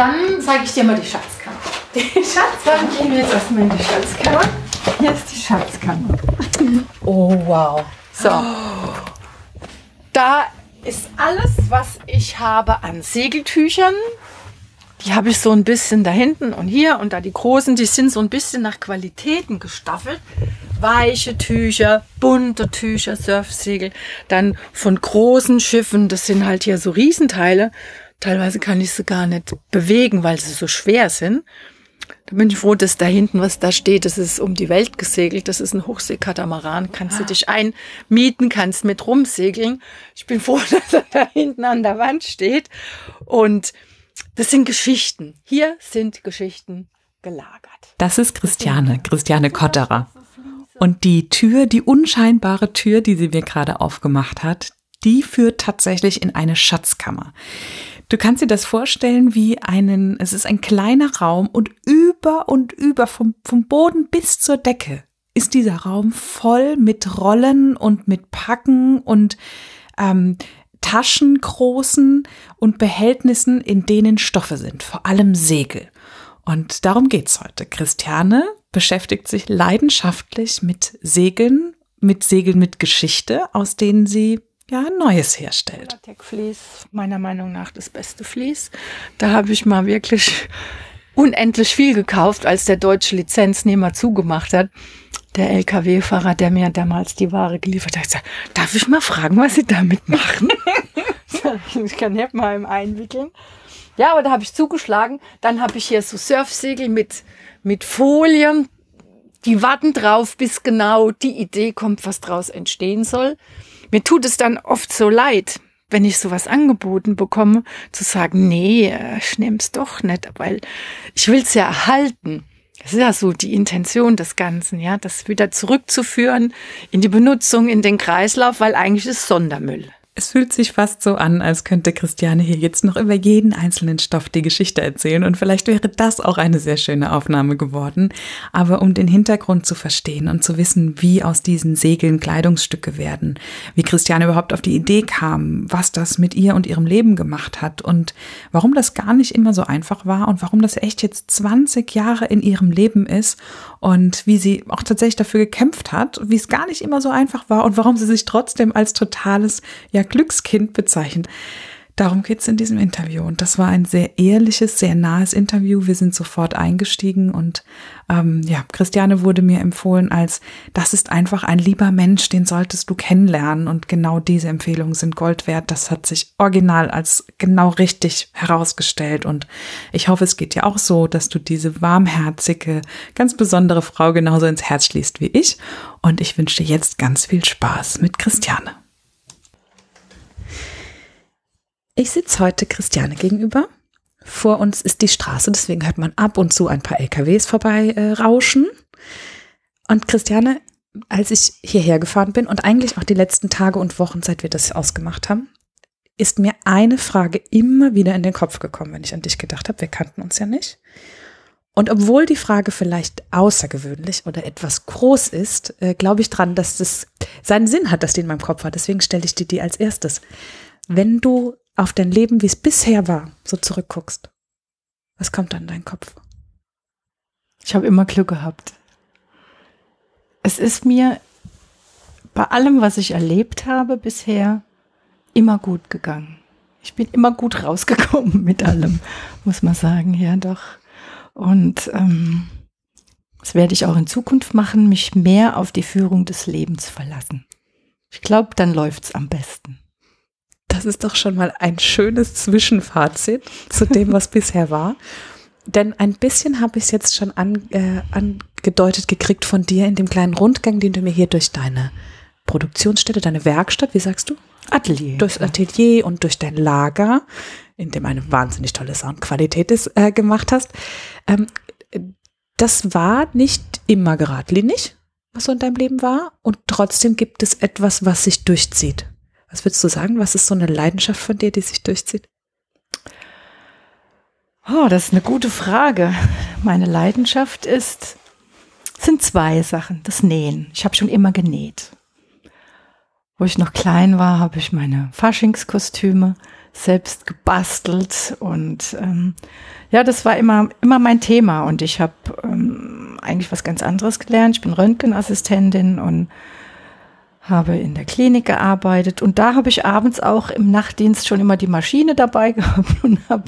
dann zeige ich dir mal die Schatzkammer. Die Schatzkammer, gehen wir jetzt erstmal in die Schatzkammer. Hier ist die Schatzkammer. Oh, wow. So. Da ist alles, was ich habe an Segeltüchern. Die habe ich so ein bisschen da hinten und hier und da die großen, die sind so ein bisschen nach Qualitäten gestaffelt. Weiche Tücher, bunte Tücher, Surfsegel. Dann von großen Schiffen, das sind halt hier so Riesenteile. Teilweise kann ich sie gar nicht bewegen, weil sie so schwer sind. Da bin ich froh, dass da hinten, was da steht, das ist um die Welt gesegelt. Das ist ein Hochseekatamaran. Kannst du ah. dich einmieten, kannst mit rumsegeln. Ich bin froh, dass er da hinten an der Wand steht. Und das sind Geschichten. Hier sind Geschichten gelagert. Das ist Christiane, Christiane Kotterer. Und die Tür, die unscheinbare Tür, die sie mir gerade aufgemacht hat, die führt tatsächlich in eine Schatzkammer. Du kannst dir das vorstellen wie einen, es ist ein kleiner Raum und über und über vom, vom Boden bis zur Decke ist dieser Raum voll mit Rollen und mit Packen und ähm, Taschen großen und Behältnissen, in denen Stoffe sind, vor allem Segel. Und darum geht's heute. Christiane beschäftigt sich leidenschaftlich mit Segeln, mit Segeln mit Geschichte, aus denen sie ja, Neues herstellt. Vlies, meiner Meinung nach das beste Vlies. Da habe ich mal wirklich unendlich viel gekauft, als der deutsche Lizenznehmer zugemacht hat. Der LKW-Fahrer, der mir damals die Ware geliefert hat, gesagt, darf ich mal fragen, was Sie damit machen? ich kann nicht mal im einwickeln. Ja, aber da habe ich zugeschlagen. Dann habe ich hier so Surfsegel mit, mit Folien. Die warten drauf, bis genau die Idee kommt, was draus entstehen soll. Mir tut es dann oft so leid, wenn ich sowas angeboten bekomme, zu sagen, nee, äh, ich nehm's doch nicht, weil ich will's ja erhalten. Das ist ja so die Intention des Ganzen, ja, das wieder zurückzuführen in die Benutzung, in den Kreislauf, weil eigentlich ist Sondermüll. Es fühlt sich fast so an, als könnte Christiane hier jetzt noch über jeden einzelnen Stoff die Geschichte erzählen und vielleicht wäre das auch eine sehr schöne Aufnahme geworden. Aber um den Hintergrund zu verstehen und zu wissen, wie aus diesen Segeln Kleidungsstücke werden, wie Christiane überhaupt auf die Idee kam, was das mit ihr und ihrem Leben gemacht hat und warum das gar nicht immer so einfach war und warum das echt jetzt 20 Jahre in ihrem Leben ist und wie sie auch tatsächlich dafür gekämpft hat, wie es gar nicht immer so einfach war und warum sie sich trotzdem als totales ja, Glückskind bezeichnet. Darum geht's in diesem Interview. Und das war ein sehr ehrliches, sehr nahes Interview. Wir sind sofort eingestiegen und ähm, ja, Christiane wurde mir empfohlen als, das ist einfach ein lieber Mensch, den solltest du kennenlernen. Und genau diese Empfehlungen sind Gold wert. Das hat sich original als genau richtig herausgestellt. Und ich hoffe, es geht dir auch so, dass du diese warmherzige, ganz besondere Frau genauso ins Herz schließt wie ich. Und ich wünsche dir jetzt ganz viel Spaß mit Christiane. Ich sitze heute Christiane gegenüber. Vor uns ist die Straße, deswegen hört man ab und zu ein paar LKWs vorbei äh, rauschen. Und Christiane, als ich hierher gefahren bin und eigentlich auch die letzten Tage und Wochen, seit wir das ausgemacht haben, ist mir eine Frage immer wieder in den Kopf gekommen, wenn ich an dich gedacht habe. Wir kannten uns ja nicht. Und obwohl die Frage vielleicht außergewöhnlich oder etwas groß ist, äh, glaube ich dran, dass das seinen Sinn hat, dass die in meinem Kopf hat. Deswegen stelle ich dir die als erstes. Wenn du auf dein Leben, wie es bisher war, so zurückguckst, was kommt dann in deinen Kopf? Ich habe immer Glück gehabt. Es ist mir bei allem, was ich erlebt habe bisher, immer gut gegangen. Ich bin immer gut rausgekommen mit allem, muss man sagen, ja doch. Und ähm, das werde ich auch in Zukunft machen, mich mehr auf die Führung des Lebens verlassen. Ich glaube, dann läuft's am besten. Das ist doch schon mal ein schönes Zwischenfazit zu dem, was bisher war. Denn ein bisschen habe ich es jetzt schon an, äh, angedeutet gekriegt von dir in dem kleinen Rundgang, den du mir hier durch deine Produktionsstätte, deine Werkstatt, wie sagst du? Atelier. Durchs Atelier und durch dein Lager, in dem eine wahnsinnig tolle Soundqualität ist, äh, gemacht hast. Ähm, das war nicht immer geradlinig, was so in deinem Leben war. Und trotzdem gibt es etwas, was sich durchzieht. Was würdest du sagen? Was ist so eine Leidenschaft von dir, die sich durchzieht? Oh, das ist eine gute Frage. Meine Leidenschaft ist, sind zwei Sachen. Das Nähen. Ich habe schon immer genäht. Wo ich noch klein war, habe ich meine Faschingskostüme selbst gebastelt und ähm, ja, das war immer, immer mein Thema und ich habe ähm, eigentlich was ganz anderes gelernt. Ich bin Röntgenassistentin und habe in der Klinik gearbeitet und da habe ich abends auch im Nachtdienst schon immer die Maschine dabei gehabt und habe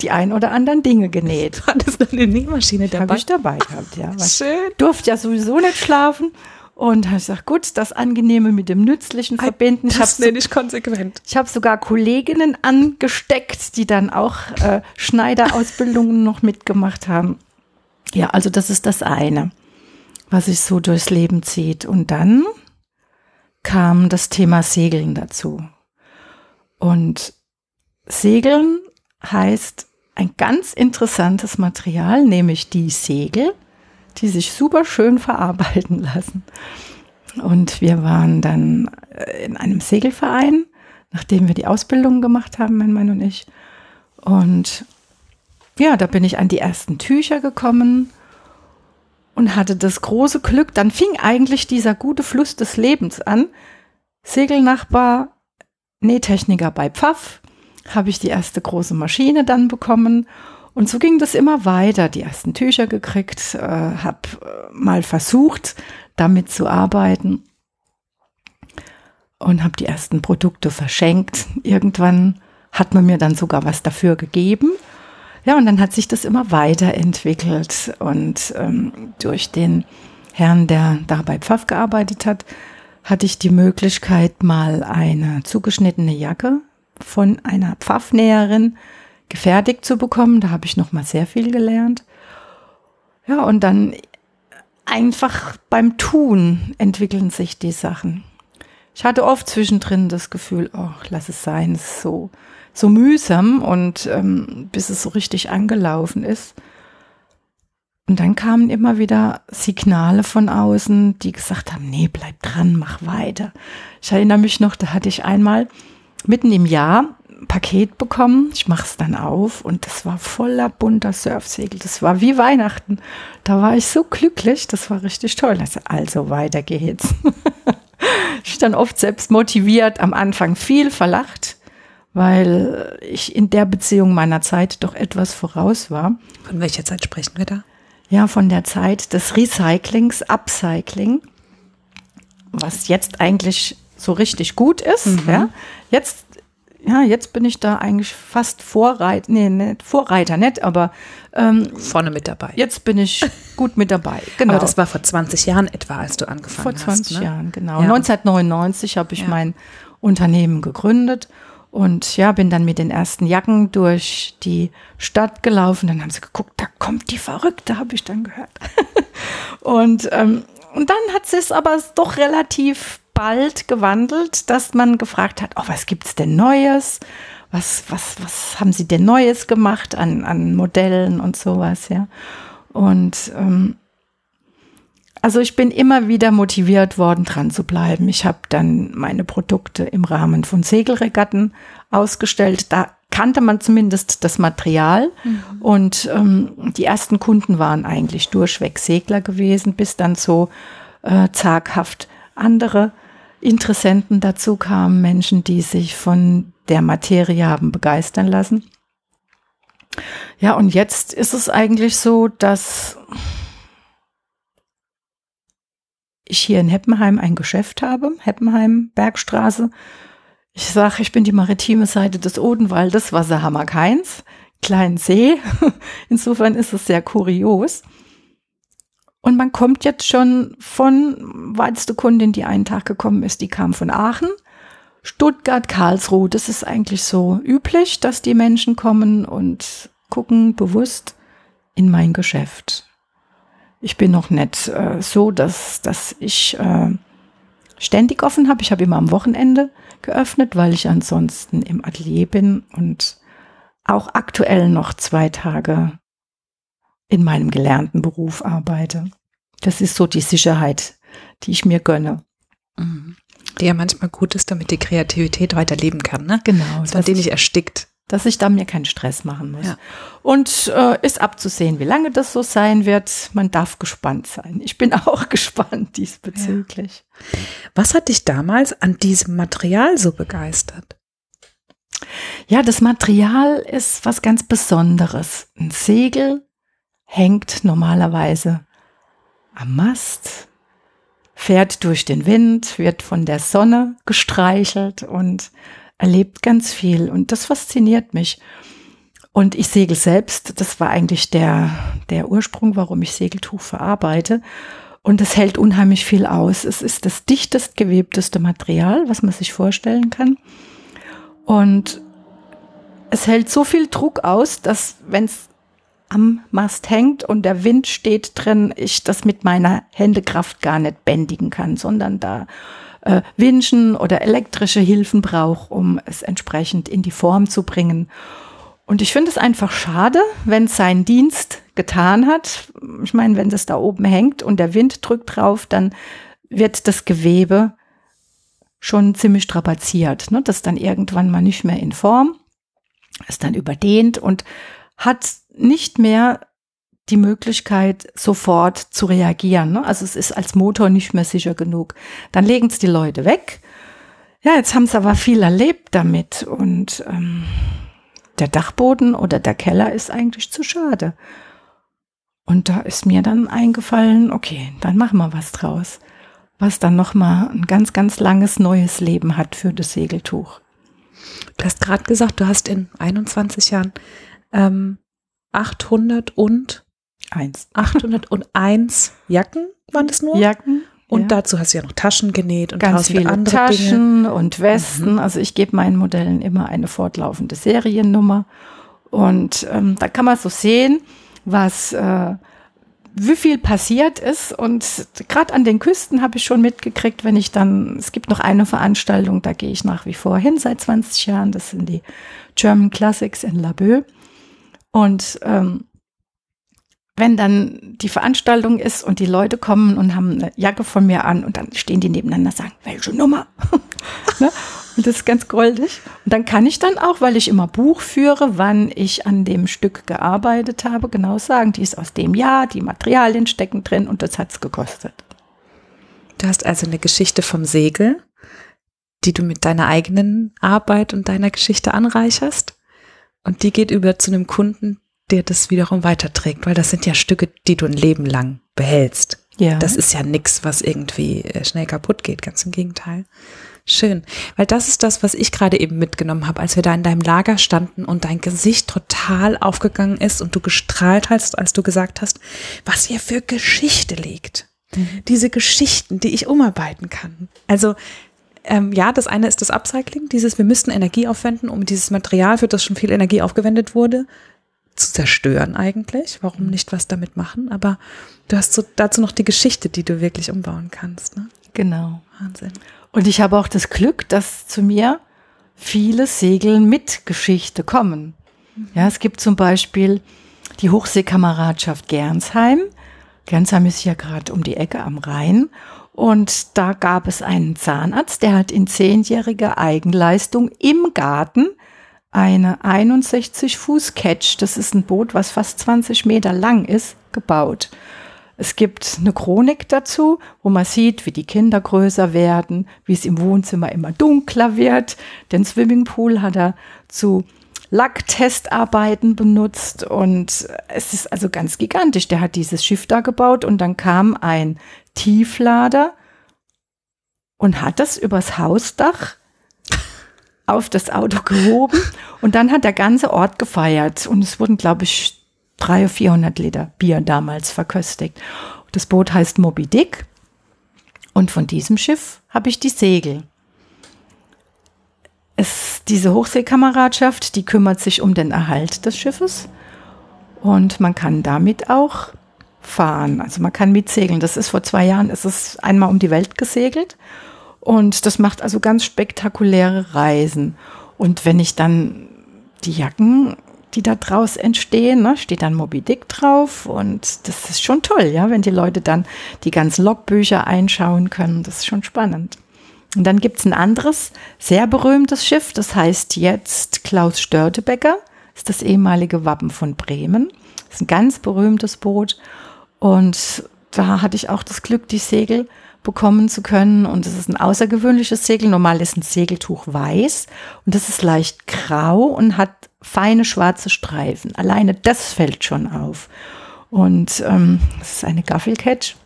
die ein oder anderen Dinge genäht. Hattest du eine Nähmaschine dabei? Habe ich dabei gehabt, ja. Schön. Durfte ja sowieso nicht schlafen. Und habe ich gesagt, gut, das Angenehme mit dem Nützlichen verbinden. Ich das nenne ich konsequent. Ich habe sogar Kolleginnen angesteckt, die dann auch äh, Schneiderausbildungen noch mitgemacht haben. Ja, also das ist das eine, was sich so durchs Leben zieht. Und dann kam das Thema Segeln dazu. Und Segeln heißt ein ganz interessantes Material, nämlich die Segel, die sich super schön verarbeiten lassen. Und wir waren dann äh, in einem Segelverein, nachdem wir die Ausbildung gemacht haben, mein Mann und ich. Und ja, da bin ich an die ersten Tücher gekommen und hatte das große Glück, dann fing eigentlich dieser gute Fluss des Lebens an. Segelnachbar, Nähtechniker bei Pfaff, habe ich die erste große Maschine dann bekommen. Und so ging das immer weiter. Die ersten Tücher gekriegt, äh, habe äh, mal versucht, damit zu arbeiten und habe die ersten Produkte verschenkt. Irgendwann hat man mir dann sogar was dafür gegeben. Ja, und dann hat sich das immer weiterentwickelt. Und ähm, durch den Herrn, der da bei Pfaff gearbeitet hat, hatte ich die Möglichkeit, mal eine zugeschnittene Jacke von einer Pfaffnäherin gefertigt zu bekommen. Da habe ich noch mal sehr viel gelernt. Ja, und dann einfach beim Tun entwickeln sich die Sachen. Ich hatte oft zwischendrin das Gefühl, oh, lass es sein, es ist so, so mühsam und ähm, bis es so richtig angelaufen ist. Und dann kamen immer wieder Signale von außen, die gesagt haben, nee, bleib dran, mach weiter. Ich erinnere mich noch, da hatte ich einmal mitten im Jahr ein Paket bekommen. Ich mache es dann auf und das war voller bunter Surfsegel. Das war wie Weihnachten. Da war ich so glücklich, das war richtig toll. Also, also weiter geht's. ich dann oft selbst motiviert, am Anfang viel verlacht, weil ich in der Beziehung meiner Zeit doch etwas voraus war. Von welcher Zeit sprechen wir da? Ja, von der Zeit des Recyclings, Upcycling, was jetzt eigentlich so richtig gut ist. Mhm. Ja. Jetzt, ja, jetzt bin ich da eigentlich fast Vorreiter, nee, nicht Vorreiter, nicht, aber ähm, vorne mit dabei. Jetzt bin ich gut mit dabei. Genau. Aber das war vor 20 Jahren etwa, als du angefangen hast. Vor 20 hast, ne? Jahren, genau. Ja. 1999 habe ich ja. mein Unternehmen gegründet. Und ja, bin dann mit den ersten Jacken durch die Stadt gelaufen. Dann haben sie geguckt, da kommt die Verrückte, habe ich dann gehört. und, ähm, und dann hat sie es aber doch relativ bald gewandelt, dass man gefragt hat, oh, was gibt's denn Neues? Was, was, was haben Sie denn Neues gemacht an, an Modellen und sowas, ja? Und ähm, also ich bin immer wieder motiviert worden, dran zu bleiben. Ich habe dann meine Produkte im Rahmen von Segelregatten ausgestellt. Da kannte man zumindest das Material. Mhm. Und ähm, die ersten Kunden waren eigentlich durchweg Segler gewesen, bis dann so äh, zaghaft andere Interessenten dazu kamen, Menschen, die sich von der Materie haben begeistern lassen. Ja, und jetzt ist es eigentlich so, dass ich hier in Heppenheim ein Geschäft habe, Heppenheim Bergstraße. Ich sage, ich bin die maritime Seite des Odenwaldes, Wasserhammer Keins, kleinen See. Insofern ist es sehr kurios. Und man kommt jetzt schon von weiteste Kundin, die einen Tag gekommen ist, die kam von Aachen. Stuttgart, Karlsruhe, das ist eigentlich so üblich, dass die Menschen kommen und gucken bewusst in mein Geschäft. Ich bin noch nicht äh, so, dass, dass ich äh, ständig offen habe. Ich habe immer am Wochenende geöffnet, weil ich ansonsten im Atelier bin und auch aktuell noch zwei Tage in meinem gelernten Beruf arbeite. Das ist so die Sicherheit, die ich mir gönne. Mhm. Die ja manchmal gut ist, damit die Kreativität weiterleben kann, ne? Genau. Dass man die nicht erstickt. Dass ich da mir keinen Stress machen muss. Ja. Und äh, ist abzusehen, wie lange das so sein wird. Man darf gespannt sein. Ich bin auch gespannt diesbezüglich. Ja. Was hat dich damals an diesem Material so begeistert? Ja, das Material ist was ganz Besonderes. Ein Segel hängt normalerweise am Mast, fährt durch den Wind, wird von der Sonne gestreichelt und erlebt ganz viel. Und das fasziniert mich. Und ich segel selbst, das war eigentlich der, der Ursprung, warum ich Segeltuch verarbeite. Und es hält unheimlich viel aus. Es ist das dichtest gewebteste Material, was man sich vorstellen kann. Und es hält so viel Druck aus, dass wenn es am Mast hängt und der Wind steht drin, ich das mit meiner Händekraft gar nicht bändigen kann, sondern da äh, Winschen oder elektrische Hilfen brauche, um es entsprechend in die Form zu bringen. Und ich finde es einfach schade, wenn es seinen Dienst getan hat. Ich meine, wenn es da oben hängt und der Wind drückt drauf, dann wird das Gewebe schon ziemlich strapaziert. Ne? Das dann irgendwann mal nicht mehr in Form, ist dann überdehnt und hat nicht mehr die Möglichkeit, sofort zu reagieren. Ne? Also es ist als Motor nicht mehr sicher genug. Dann legen es die Leute weg. Ja, jetzt haben sie aber viel erlebt damit und ähm, der Dachboden oder der Keller ist eigentlich zu schade. Und da ist mir dann eingefallen, okay, dann machen wir was draus, was dann noch mal ein ganz, ganz langes neues Leben hat für das Segeltuch. Du hast gerade gesagt, du hast in 21 Jahren ähm, 800 und eins. 801 Jacken waren das nur? Jacken. Und ja. dazu hast du ja noch Taschen genäht und ganz viele andere Taschen Dinge. und Westen. Mhm. Also ich gebe meinen Modellen immer eine fortlaufende Seriennummer. Und ähm, da kann man so sehen, was äh, wie viel passiert ist. Und gerade an den Küsten habe ich schon mitgekriegt, wenn ich dann, es gibt noch eine Veranstaltung, da gehe ich nach wie vor hin seit 20 Jahren. Das sind die German Classics in Laboe. Und ähm, wenn dann die Veranstaltung ist und die Leute kommen und haben eine Jacke von mir an und dann stehen die nebeneinander und sagen, welche Nummer? ne? Und das ist ganz goldig. Und dann kann ich dann auch, weil ich immer Buch führe, wann ich an dem Stück gearbeitet habe, genau sagen, die ist aus dem Jahr, die Materialien stecken drin und das hat's gekostet. Du hast also eine Geschichte vom Segel, die du mit deiner eigenen Arbeit und deiner Geschichte anreicherst. Und die geht über zu einem Kunden, der das wiederum weiterträgt, weil das sind ja Stücke, die du ein Leben lang behältst. Ja. Das ist ja nichts, was irgendwie äh, schnell kaputt geht, ganz im Gegenteil. Schön, weil das ist das, was ich gerade eben mitgenommen habe, als wir da in deinem Lager standen und dein Gesicht total aufgegangen ist und du gestrahlt hast, als du gesagt hast, was hier für Geschichte liegt. Mhm. Diese Geschichten, die ich umarbeiten kann. Also ähm, ja, das eine ist das Upcycling, dieses, wir müssten Energie aufwenden, um dieses Material, für das schon viel Energie aufgewendet wurde, zu zerstören eigentlich. Warum nicht was damit machen? Aber du hast so dazu noch die Geschichte, die du wirklich umbauen kannst. Ne? Genau. Wahnsinn. Und ich habe auch das Glück, dass zu mir viele Segel mit Geschichte kommen. Ja, es gibt zum Beispiel die Hochseekameradschaft Gernsheim. Gernsheim ist ja gerade um die Ecke am Rhein. Und da gab es einen Zahnarzt, der hat in zehnjähriger Eigenleistung im Garten eine 61 Fuß Catch, das ist ein Boot, was fast 20 Meter lang ist, gebaut. Es gibt eine Chronik dazu, wo man sieht, wie die Kinder größer werden, wie es im Wohnzimmer immer dunkler wird. Den Swimmingpool hat er zu Lacktestarbeiten benutzt und es ist also ganz gigantisch. Der hat dieses Schiff da gebaut und dann kam ein Tieflader und hat das übers Hausdach auf das Auto gehoben und dann hat der ganze Ort gefeiert und es wurden, glaube ich, 300 oder 400 Liter Bier damals verköstigt. Das Boot heißt Moby Dick und von diesem Schiff habe ich die Segel. Es, diese Hochseekameradschaft, die kümmert sich um den Erhalt des Schiffes und man kann damit auch fahren. Also man kann mitsegeln. Das ist vor zwei Jahren, ist es einmal um die Welt gesegelt und das macht also ganz spektakuläre Reisen. Und wenn ich dann die Jacken, die da draus entstehen, ne, steht dann Moby Dick drauf und das ist schon toll, ja, wenn die Leute dann die ganzen Logbücher einschauen können. Das ist schon spannend. Und dann gibt's ein anderes, sehr berühmtes Schiff, das heißt jetzt Klaus Störtebecker, ist das ehemalige Wappen von Bremen. Das ist ein ganz berühmtes Boot. Und da hatte ich auch das Glück, die Segel bekommen zu können. Und es ist ein außergewöhnliches Segel. Normal ist ein Segeltuch weiß und das ist leicht grau und hat feine schwarze Streifen. Alleine das fällt schon auf. Und ähm, es ist eine Gaffelcatch.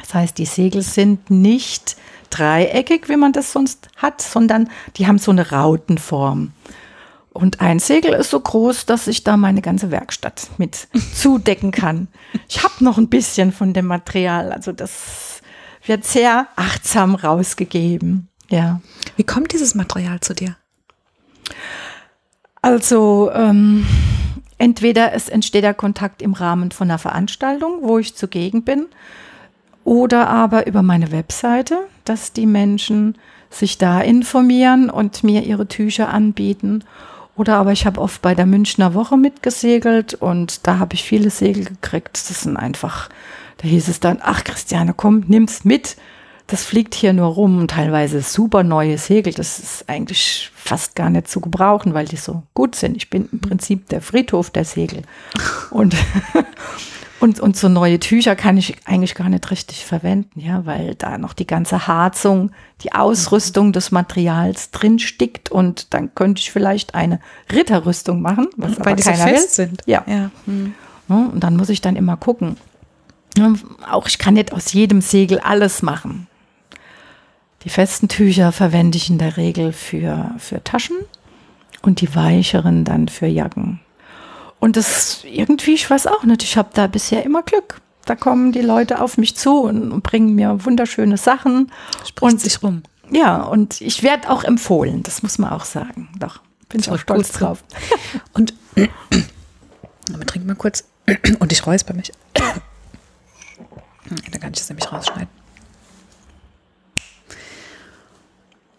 Das heißt, die Segel sind nicht dreieckig, wie man das sonst hat, sondern die haben so eine Rautenform. Und ein Segel ist so groß, dass ich da meine ganze Werkstatt mit zudecken kann. Ich habe noch ein bisschen von dem Material, also das wird sehr achtsam rausgegeben. Ja. Wie kommt dieses Material zu dir? Also ähm, entweder es entsteht der Kontakt im Rahmen von einer Veranstaltung, wo ich zugegen bin, oder aber über meine Webseite, dass die Menschen sich da informieren und mir ihre Tücher anbieten. Oder aber ich habe oft bei der Münchner Woche mitgesegelt und da habe ich viele Segel gekriegt. Das sind einfach, da hieß es dann, ach Christiane, komm, nimm's mit. Das fliegt hier nur rum, teilweise super neue Segel. Das ist eigentlich fast gar nicht zu gebrauchen, weil die so gut sind. Ich bin im Prinzip der Friedhof der Segel. Und Und, und so neue Tücher kann ich eigentlich gar nicht richtig verwenden, ja, weil da noch die ganze Harzung, die Ausrüstung des Materials drin stickt und dann könnte ich vielleicht eine Ritterrüstung machen, was weil die so fest will. sind. Ja. ja. Hm. Und dann muss ich dann immer gucken. Auch ich kann nicht aus jedem Segel alles machen. Die festen Tücher verwende ich in der Regel für, für Taschen und die weicheren dann für Jacken. Und das irgendwie, ich weiß auch nicht, ich habe da bisher immer Glück. Da kommen die Leute auf mich zu und, bringen mir wunderschöne Sachen. Spricht und sich rum. Ja, und ich werde auch empfohlen, das muss man auch sagen. Doch, bin ich auch stolz drauf. Und wir trinken mal kurz. Und ich räusper mich. Da kann ich das nämlich rausschneiden.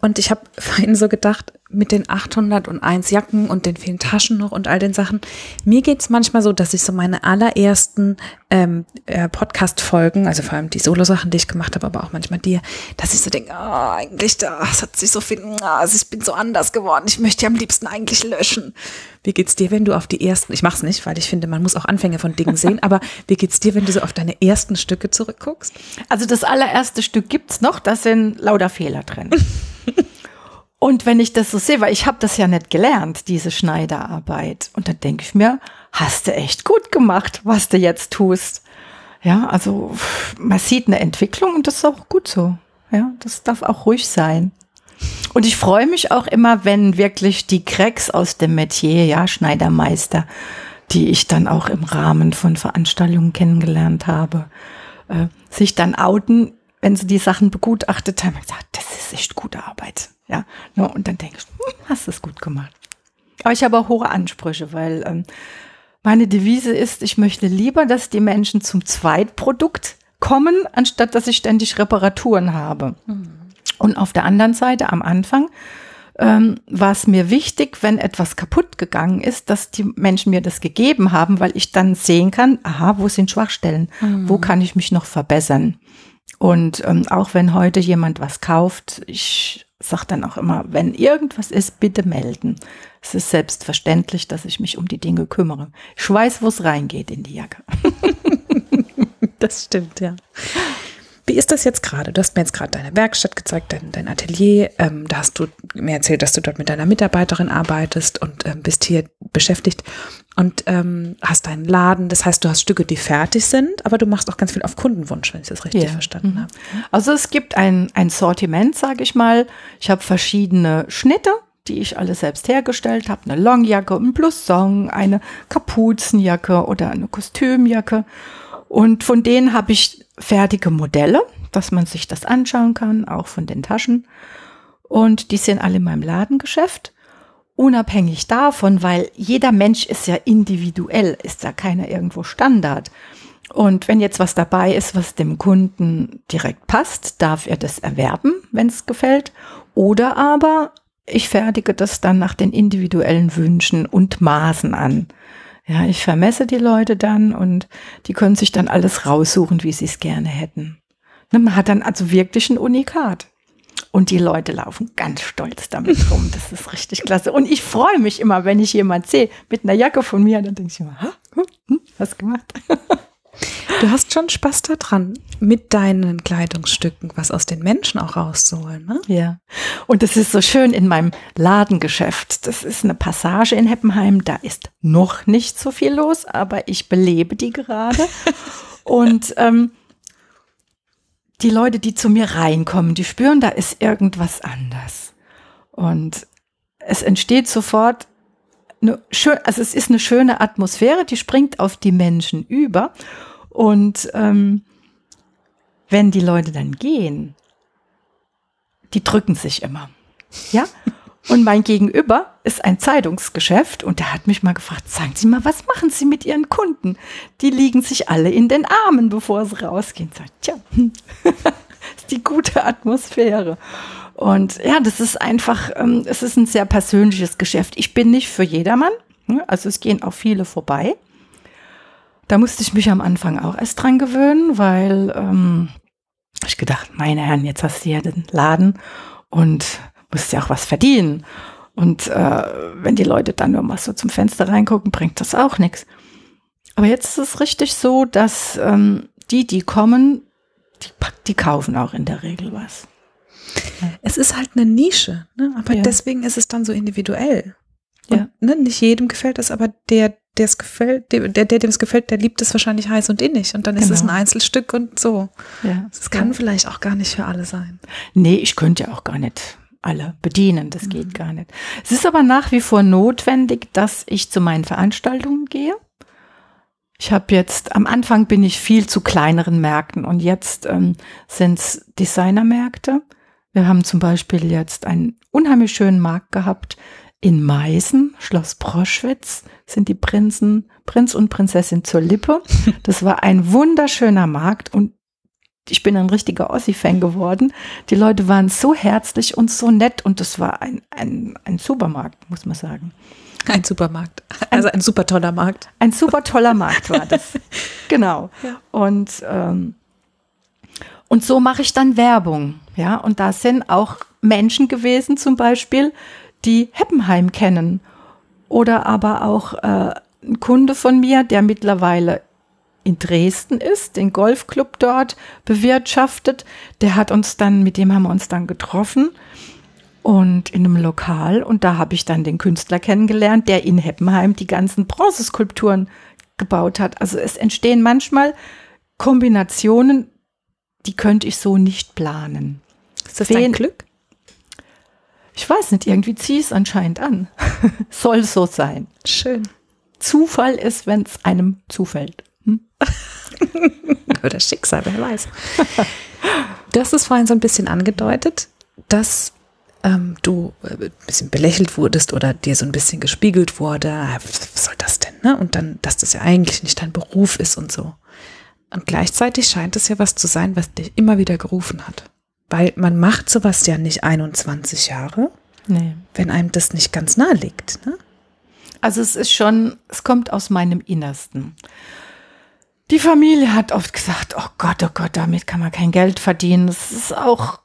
Und ich habe vorhin so gedacht, mit den 801 Jacken und den vielen Taschen noch und all den Sachen. Mir geht's manchmal so, dass ich so meine allerersten ähm, äh, Podcast-Folgen, also vor allem die Solo-Sachen, die ich gemacht habe, aber auch manchmal dir, dass ich so denke, oh, eigentlich, das hat sich so viel, oh, also ich bin so anders geworden. Ich möchte die am liebsten eigentlich löschen. Wie geht's dir, wenn du auf die ersten, ich mach's nicht, weil ich finde, man muss auch Anfänge von Dingen sehen, aber wie geht's dir, wenn du so auf deine ersten Stücke zurückguckst? Also das allererste Stück gibt's noch, da sind lauter Fehler drin. Und wenn ich das so sehe, weil ich habe das ja nicht gelernt, diese Schneiderarbeit. Und dann denke ich mir, hast du echt gut gemacht, was du jetzt tust. Ja, also man sieht eine Entwicklung und das ist auch gut so. Ja, das darf auch ruhig sein. Und ich freue mich auch immer, wenn wirklich die Cracks aus dem Metier, ja, Schneidermeister, die ich dann auch im Rahmen von Veranstaltungen kennengelernt habe, äh, sich dann outen, wenn sie die Sachen begutachtet haben. Ich gesagt, das ist echt gute Arbeit. Ja, no, und dann denke ich, hm, hast du es gut gemacht. Aber ich habe auch hohe Ansprüche, weil ähm, meine Devise ist, ich möchte lieber, dass die Menschen zum Zweitprodukt kommen, anstatt dass ich ständig Reparaturen habe. Mhm. Und auf der anderen Seite am Anfang ähm, war es mir wichtig, wenn etwas kaputt gegangen ist, dass die Menschen mir das gegeben haben, weil ich dann sehen kann, aha, wo sind Schwachstellen? Mhm. Wo kann ich mich noch verbessern? Und ähm, auch wenn heute jemand was kauft, ich sage dann auch immer, wenn irgendwas ist, bitte melden. Es ist selbstverständlich, dass ich mich um die Dinge kümmere. Ich weiß, wo es reingeht in die Jacke. das stimmt, ja. Wie ist das jetzt gerade? Du hast mir jetzt gerade deine Werkstatt gezeigt, dein, dein Atelier. Ähm, da hast du mir erzählt, dass du dort mit deiner Mitarbeiterin arbeitest und ähm, bist hier beschäftigt und ähm, hast deinen Laden. Das heißt, du hast Stücke, die fertig sind, aber du machst auch ganz viel auf Kundenwunsch, wenn ich das richtig ja. verstanden mhm. habe. Also es gibt ein, ein Sortiment, sage ich mal. Ich habe verschiedene Schnitte die ich alle selbst hergestellt habe, eine Longjacke, ein Blouson, eine Kapuzenjacke oder eine Kostümjacke. Und von denen habe ich fertige Modelle, dass man sich das anschauen kann, auch von den Taschen. Und die sind alle in meinem Ladengeschäft. Unabhängig davon, weil jeder Mensch ist ja individuell, ist ja keiner irgendwo Standard. Und wenn jetzt was dabei ist, was dem Kunden direkt passt, darf er das erwerben, wenn es gefällt. Oder aber ich fertige das dann nach den individuellen Wünschen und Maßen an. Ja, ich vermesse die Leute dann und die können sich dann alles raussuchen, wie sie es gerne hätten. Ne, man hat dann also wirklich ein Unikat. Und die Leute laufen ganz stolz damit rum. Das ist richtig klasse. Und ich freue mich immer, wenn ich jemand sehe mit einer Jacke von mir, dann denke ich immer, ha, hm, hm, was gemacht. Du hast schon Spaß daran, mit deinen Kleidungsstücken was aus den Menschen auch rauszuholen, ne? Ja. Und das ist so schön in meinem Ladengeschäft. Das ist eine Passage in Heppenheim. Da ist noch nicht so viel los, aber ich belebe die gerade. Und ähm, die Leute, die zu mir reinkommen, die spüren, da ist irgendwas anders. Und es entsteht sofort eine schön, also es ist eine schöne Atmosphäre, die springt auf die Menschen über. Und ähm, wenn die Leute dann gehen, die drücken sich immer. Ja? Und mein Gegenüber ist ein Zeitungsgeschäft und der hat mich mal gefragt, sagen Sie mal, was machen Sie mit Ihren Kunden? Die liegen sich alle in den Armen, bevor sie rausgehen. Sagt, tja, ist die gute Atmosphäre. Und ja, das ist einfach, ähm, es ist ein sehr persönliches Geschäft. Ich bin nicht für jedermann, ne? also es gehen auch viele vorbei. Da musste ich mich am Anfang auch erst dran gewöhnen, weil ähm, ich gedacht, meine Herren, jetzt hast du ja den Laden und musst ja auch was verdienen. Und äh, wenn die Leute dann nur mal so zum Fenster reingucken, bringt das auch nichts. Aber jetzt ist es richtig so, dass ähm, die, die kommen, die, die kaufen auch in der Regel was. Es ist halt eine Nische, ne? aber ja. deswegen ist es dann so individuell. Und, ja. Ne, nicht jedem gefällt es, aber der, der es gefällt, der, der, dem es gefällt, der liebt es wahrscheinlich heiß und innig. Und dann genau. ist es ein genau. Einzelstück und so. Ja. Es kann ja. vielleicht auch gar nicht für alle sein. Nee, ich könnte ja auch gar nicht alle bedienen. Das mhm. geht gar nicht. Es ist aber nach wie vor notwendig, dass ich zu meinen Veranstaltungen gehe. Ich habe jetzt, am Anfang bin ich viel zu kleineren Märkten und jetzt ähm, sind es Designermärkte. Wir haben zum Beispiel jetzt einen unheimlich schönen Markt gehabt in Meißen, Schloss Proschwitz, sind die Prinzen, Prinz und Prinzessin zur Lippe. Das war ein wunderschöner Markt und ich bin ein richtiger Ossi-Fan geworden. Die Leute waren so herzlich und so nett und das war ein, ein, ein Supermarkt, muss man sagen. Ein Supermarkt. Also ein super toller Markt. Ein super toller Markt war das. genau. Ja. Und, ähm, und so mache ich dann Werbung. Ja, und da sind auch Menschen gewesen, zum Beispiel, die Heppenheim kennen. Oder aber auch äh, ein Kunde von mir, der mittlerweile in Dresden ist, den Golfclub dort bewirtschaftet. Der hat uns dann, mit dem haben wir uns dann getroffen und in einem Lokal und da habe ich dann den Künstler kennengelernt, der in Heppenheim die ganzen Bronzeskulpturen gebaut hat. Also es entstehen manchmal Kombinationen, die könnte ich so nicht planen. Ist das dein Glück? Ich weiß nicht, irgendwie ziehe ich es anscheinend an. Soll so sein. Schön. Zufall ist, wenn es einem zufällt. Hm? Oder Schicksal, wer weiß. Hast es vorhin so ein bisschen angedeutet, dass ähm, du ein bisschen belächelt wurdest oder dir so ein bisschen gespiegelt wurde, ah, was soll das denn? Ne? Und dann, dass das ja eigentlich nicht dein Beruf ist und so. Und gleichzeitig scheint es ja was zu sein, was dich immer wieder gerufen hat. Weil man macht sowas ja nicht 21 Jahre, nee. wenn einem das nicht ganz nahe liegt. Ne? Also es ist schon, es kommt aus meinem Innersten. Die Familie hat oft gesagt, oh Gott, oh Gott, damit kann man kein Geld verdienen. Das ist auch,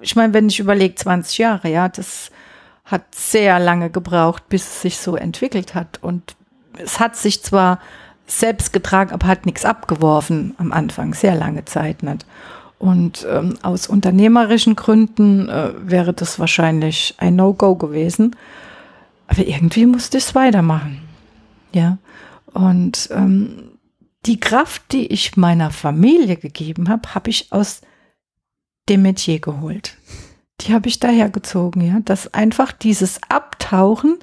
ich meine, wenn ich überlege, 20 Jahre, ja, das hat sehr lange gebraucht, bis es sich so entwickelt hat. Und es hat sich zwar selbst getragen, aber hat nichts abgeworfen am Anfang, sehr lange Zeit nicht. Und ähm, aus unternehmerischen Gründen äh, wäre das wahrscheinlich ein No-Go gewesen. Aber irgendwie musste ich es weitermachen. Ja. Und ähm, die Kraft, die ich meiner Familie gegeben habe, habe ich aus dem Metier geholt. Die habe ich dahergezogen, ja. Dass einfach dieses Abtauchen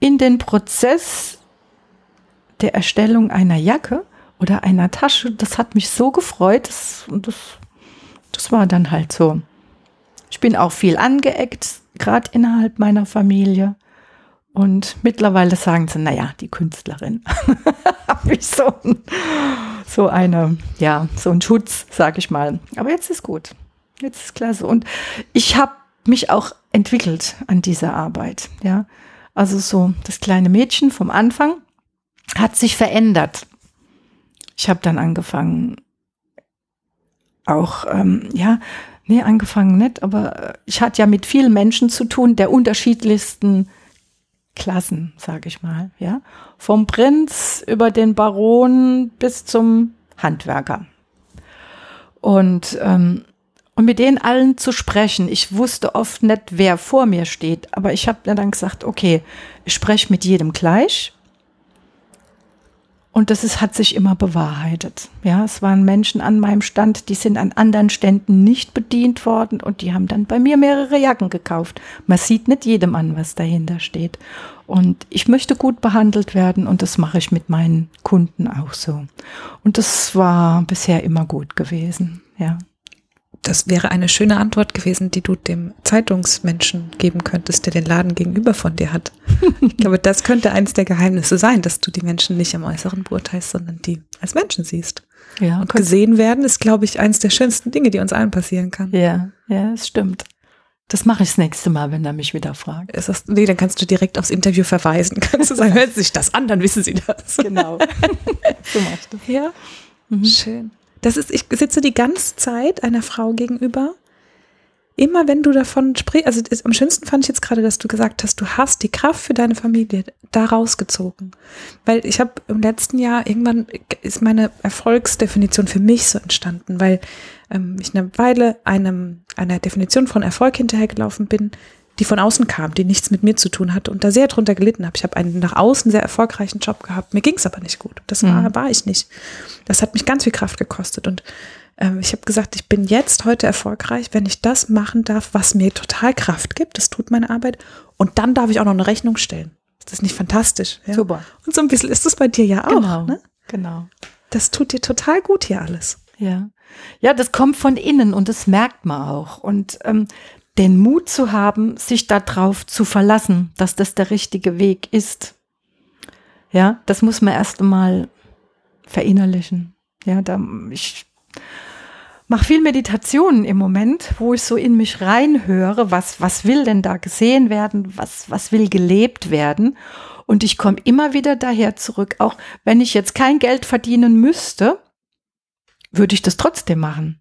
in den Prozess der Erstellung einer Jacke oder einer Tasche, das hat mich so gefreut. Das, das, das war dann halt so. Ich bin auch viel angeeckt, gerade innerhalb meiner Familie. Und mittlerweile sagen sie, naja, die Künstlerin. Habe ich so, so eine, ja, so einen Schutz, sag ich mal. Aber jetzt ist gut. Jetzt ist klasse. Und ich habe mich auch entwickelt an dieser Arbeit. Ja, also so das kleine Mädchen vom Anfang hat sich verändert. Ich habe dann angefangen, auch, ähm, ja, nee, angefangen nicht, aber ich hatte ja mit vielen Menschen zu tun, der unterschiedlichsten Klassen, sage ich mal, ja. Vom Prinz über den Baron bis zum Handwerker. Und, ähm, und mit denen allen zu sprechen. Ich wusste oft nicht, wer vor mir steht, aber ich habe dann gesagt, okay, ich spreche mit jedem gleich und das ist, hat sich immer bewahrheitet. Ja, es waren Menschen an meinem Stand, die sind an anderen Ständen nicht bedient worden und die haben dann bei mir mehrere Jacken gekauft. Man sieht nicht jedem an, was dahinter steht. Und ich möchte gut behandelt werden und das mache ich mit meinen Kunden auch so. Und das war bisher immer gut gewesen. Ja das wäre eine schöne Antwort gewesen, die du dem Zeitungsmenschen geben könntest, der den Laden gegenüber von dir hat. Ich glaube, das könnte eines der Geheimnisse sein, dass du die Menschen nicht am Äußeren beurteilst, sondern die als Menschen siehst. Ja, und gesehen werden ist, glaube ich, eines der schönsten Dinge, die uns allen passieren kann. Ja, ja, es stimmt. Das mache ich das nächste Mal, wenn er mich wieder fragt. Ist das, nee, dann kannst du direkt aufs Interview verweisen. Kannst du sagen, hören Sie sich das an, dann wissen Sie das. Genau. so machst du. Ja, mhm. schön. Das ist, ich sitze die ganze Zeit einer Frau gegenüber. Immer wenn du davon sprichst, also ist, am schönsten fand ich jetzt gerade, dass du gesagt hast, du hast die Kraft für deine Familie da rausgezogen. Weil ich habe im letzten Jahr irgendwann ist meine Erfolgsdefinition für mich so entstanden, weil ähm, ich eine Weile einem, einer Definition von Erfolg hinterhergelaufen bin, die von außen kam, die nichts mit mir zu tun hatte und da sehr drunter gelitten habe. Ich habe einen nach außen sehr erfolgreichen Job gehabt. Mir ging es aber nicht gut. Das war, mhm. war ich nicht. Das hat mich ganz viel Kraft gekostet. Und ähm, ich habe gesagt, ich bin jetzt heute erfolgreich, wenn ich das machen darf, was mir total Kraft gibt. Das tut meine Arbeit. Und dann darf ich auch noch eine Rechnung stellen. Ist das nicht fantastisch? Ja? Super. Und so ein bisschen ist das bei dir ja auch. Genau. Ne? Genau. Das tut dir total gut hier alles. Ja. Ja, das kommt von innen und das merkt man auch. Und ähm, den Mut zu haben, sich darauf zu verlassen, dass das der richtige Weg ist. Ja, das muss man erst einmal verinnerlichen. Ja, da ich mache viel Meditationen im Moment, wo ich so in mich reinhöre, was was will denn da gesehen werden, was was will gelebt werden und ich komme immer wieder daher zurück, auch wenn ich jetzt kein Geld verdienen müsste, würde ich das trotzdem machen.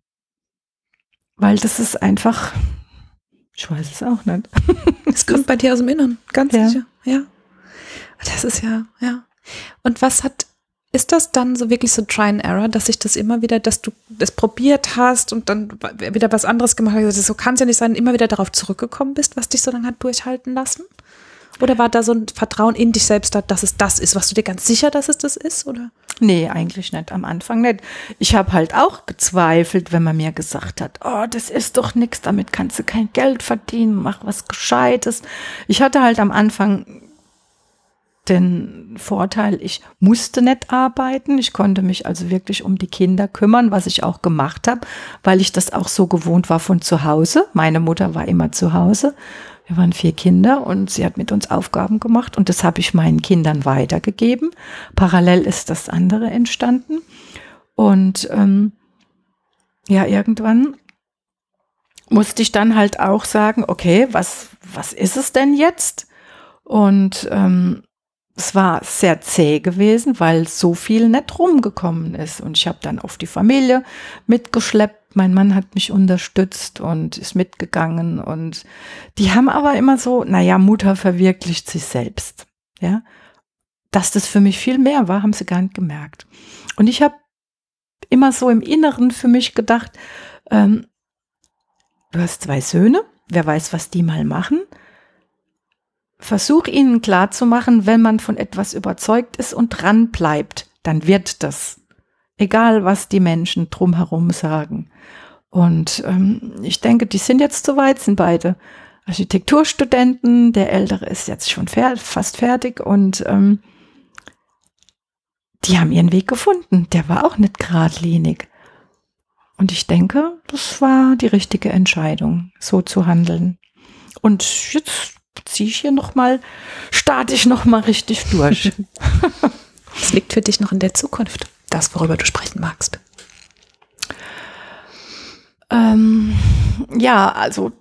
Weil das ist einfach ich weiß es auch nicht. Es kommt bei dir aus dem Inneren, ganz ja. sicher. Ja. Das ist ja, ja. Und was hat, ist das dann so wirklich so Try and Error, dass sich das immer wieder, dass du das probiert hast und dann wieder was anderes gemacht hast? So kann es ja nicht sein, immer wieder darauf zurückgekommen bist, was dich so lange hat durchhalten lassen? Oder war da so ein Vertrauen in dich selbst da, dass es das ist? Warst du dir ganz sicher, dass es das ist? Oder? Nee, eigentlich nicht. Am Anfang nicht. Ich habe halt auch gezweifelt, wenn man mir gesagt hat, oh, das ist doch nichts, damit kannst du kein Geld verdienen, mach was Gescheites. Ich hatte halt am Anfang den Vorteil, ich musste nicht arbeiten. Ich konnte mich also wirklich um die Kinder kümmern, was ich auch gemacht habe, weil ich das auch so gewohnt war von zu Hause. Meine Mutter war immer zu Hause. Wir waren vier Kinder und sie hat mit uns Aufgaben gemacht und das habe ich meinen Kindern weitergegeben. Parallel ist das andere entstanden. Und ähm, ja, irgendwann musste ich dann halt auch sagen, okay, was, was ist es denn jetzt? Und ähm, es war sehr zäh gewesen, weil so viel nicht rumgekommen ist. Und ich habe dann auf die Familie mitgeschleppt. Mein Mann hat mich unterstützt und ist mitgegangen. Und die haben aber immer so, naja, Mutter verwirklicht sich selbst. Ja. Dass das für mich viel mehr war, haben sie gar nicht gemerkt. Und ich habe immer so im Inneren für mich gedacht, ähm, du hast zwei Söhne, wer weiß, was die mal machen versuch ihnen klarzumachen, wenn man von etwas überzeugt ist und dran bleibt, dann wird das. Egal, was die Menschen drumherum sagen. Und ähm, ich denke, die sind jetzt soweit, sind beide Architekturstudenten. Der Ältere ist jetzt schon fer fast fertig und ähm, die haben ihren Weg gefunden. Der war auch nicht geradlinig. Und ich denke, das war die richtige Entscheidung, so zu handeln. Und jetzt ziehe ich hier nochmal, starte ich nochmal richtig durch. Was liegt für dich noch in der Zukunft? Das, worüber du sprechen magst. Ähm, ja, also,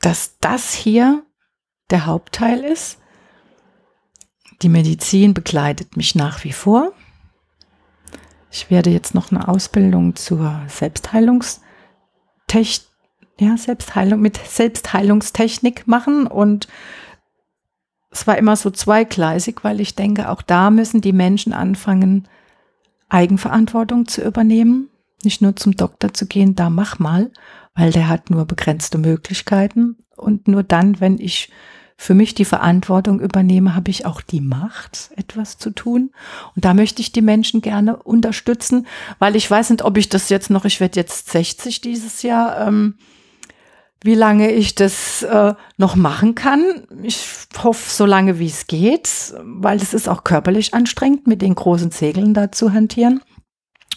dass das hier der Hauptteil ist. Die Medizin begleitet mich nach wie vor. Ich werde jetzt noch eine Ausbildung zur Selbstheilungstechnik ja, Selbstheilung mit Selbstheilungstechnik machen und es war immer so zweigleisig, weil ich denke, auch da müssen die Menschen anfangen, Eigenverantwortung zu übernehmen, nicht nur zum Doktor zu gehen, da mach mal, weil der hat nur begrenzte Möglichkeiten. Und nur dann, wenn ich für mich die Verantwortung übernehme, habe ich auch die Macht, etwas zu tun. Und da möchte ich die Menschen gerne unterstützen, weil ich weiß nicht, ob ich das jetzt noch, ich werde jetzt 60 dieses Jahr, ähm, wie lange ich das äh, noch machen kann. Ich hoffe, so lange wie es geht, weil es ist auch körperlich anstrengend, mit den großen Segeln da zu hantieren.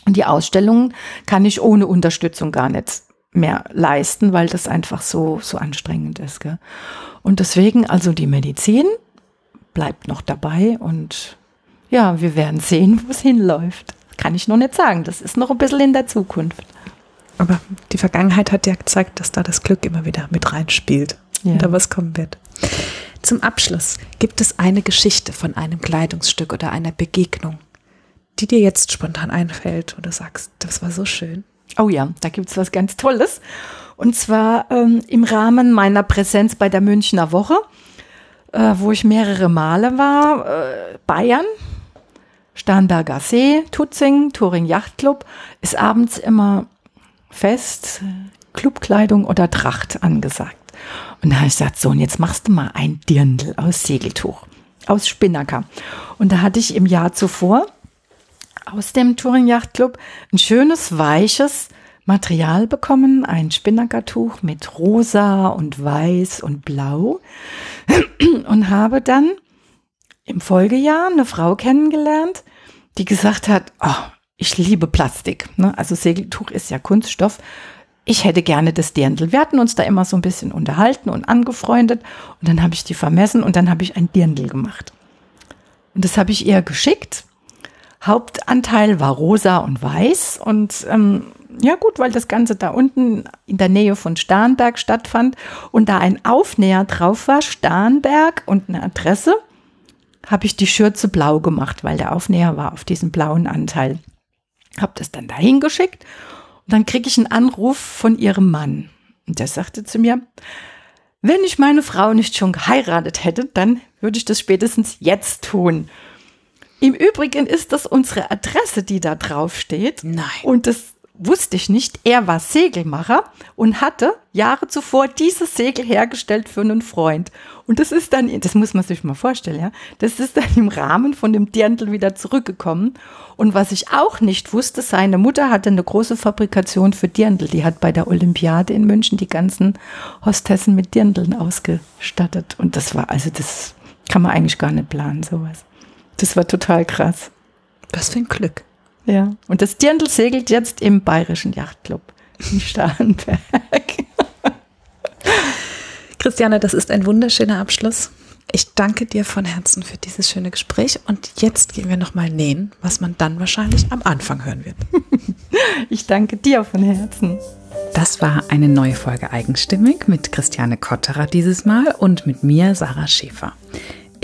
Und die Ausstellungen kann ich ohne Unterstützung gar nicht mehr leisten, weil das einfach so, so anstrengend ist. Gell? Und deswegen, also die Medizin bleibt noch dabei und ja, wir werden sehen, wo es hinläuft. Kann ich noch nicht sagen. Das ist noch ein bisschen in der Zukunft. Aber die Vergangenheit hat ja gezeigt, dass da das Glück immer wieder mit reinspielt ja. und da was kommen wird. Zum Abschluss gibt es eine Geschichte von einem Kleidungsstück oder einer Begegnung, die dir jetzt spontan einfällt du sagst, das war so schön. Oh ja, da gibt es was ganz Tolles. Und zwar ähm, im Rahmen meiner Präsenz bei der Münchner Woche, äh, wo ich mehrere Male war. Äh, Bayern, Starnberger See, Tutzing, Touring Yachtclub, ist abends immer Fest, Clubkleidung oder Tracht angesagt. Und da habe ich gesagt, so, und jetzt machst du mal ein Dirndl aus Segeltuch, aus Spinnaker. Und da hatte ich im Jahr zuvor aus dem Touring Yachtclub ein schönes, weiches Material bekommen, ein Spinnakertuch mit rosa und weiß und blau und habe dann im Folgejahr eine Frau kennengelernt, die gesagt hat, oh, ich liebe Plastik. Ne? Also Segeltuch ist ja Kunststoff. Ich hätte gerne das Dirndl. Wir hatten uns da immer so ein bisschen unterhalten und angefreundet. Und dann habe ich die vermessen und dann habe ich ein Dirndl gemacht. Und das habe ich ihr geschickt. Hauptanteil war rosa und weiß. Und ähm, ja gut, weil das Ganze da unten in der Nähe von Starnberg stattfand und da ein Aufnäher drauf war, Starnberg und eine Adresse, habe ich die Schürze blau gemacht, weil der Aufnäher war auf diesem blauen Anteil. Habe das dann dahin geschickt und dann kriege ich einen Anruf von ihrem Mann. Und der sagte zu mir, wenn ich meine Frau nicht schon geheiratet hätte, dann würde ich das spätestens jetzt tun. Im Übrigen ist das unsere Adresse, die da drauf steht. Nein. Und das wusste ich nicht. Er war Segelmacher und hatte Jahre zuvor dieses Segel hergestellt für einen Freund. Und das ist dann, das muss man sich mal vorstellen, ja, das ist dann im Rahmen von dem Dirndl wieder zurückgekommen. Und was ich auch nicht wusste, seine Mutter hatte eine große Fabrikation für Dirndl. Die hat bei der Olympiade in München die ganzen Hostessen mit Dirndln ausgestattet. Und das war, also das kann man eigentlich gar nicht planen, sowas. Das war total krass. Was für ein Glück. Ja. Und das Dirndl segelt jetzt im Bayerischen Yachtclub in Starnberg. Christiane, das ist ein wunderschöner Abschluss. Ich danke dir von Herzen für dieses schöne Gespräch und jetzt gehen wir nochmal nähen, was man dann wahrscheinlich am Anfang hören wird. Ich danke dir von Herzen. Das war eine neue Folge Eigenstimmig mit Christiane Kotterer dieses Mal und mit mir, Sarah Schäfer.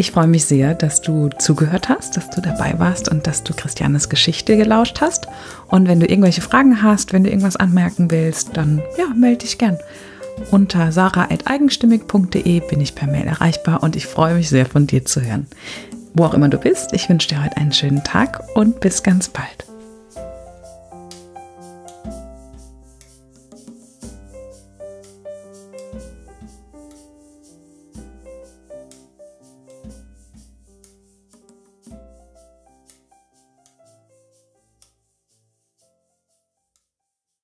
Ich freue mich sehr, dass du zugehört hast, dass du dabei warst und dass du Christianes Geschichte gelauscht hast. Und wenn du irgendwelche Fragen hast, wenn du irgendwas anmerken willst, dann ja, melde dich gern. Unter sarah.eigenstimmig.de bin ich per Mail erreichbar und ich freue mich sehr von dir zu hören. Wo auch immer du bist, ich wünsche dir heute einen schönen Tag und bis ganz bald.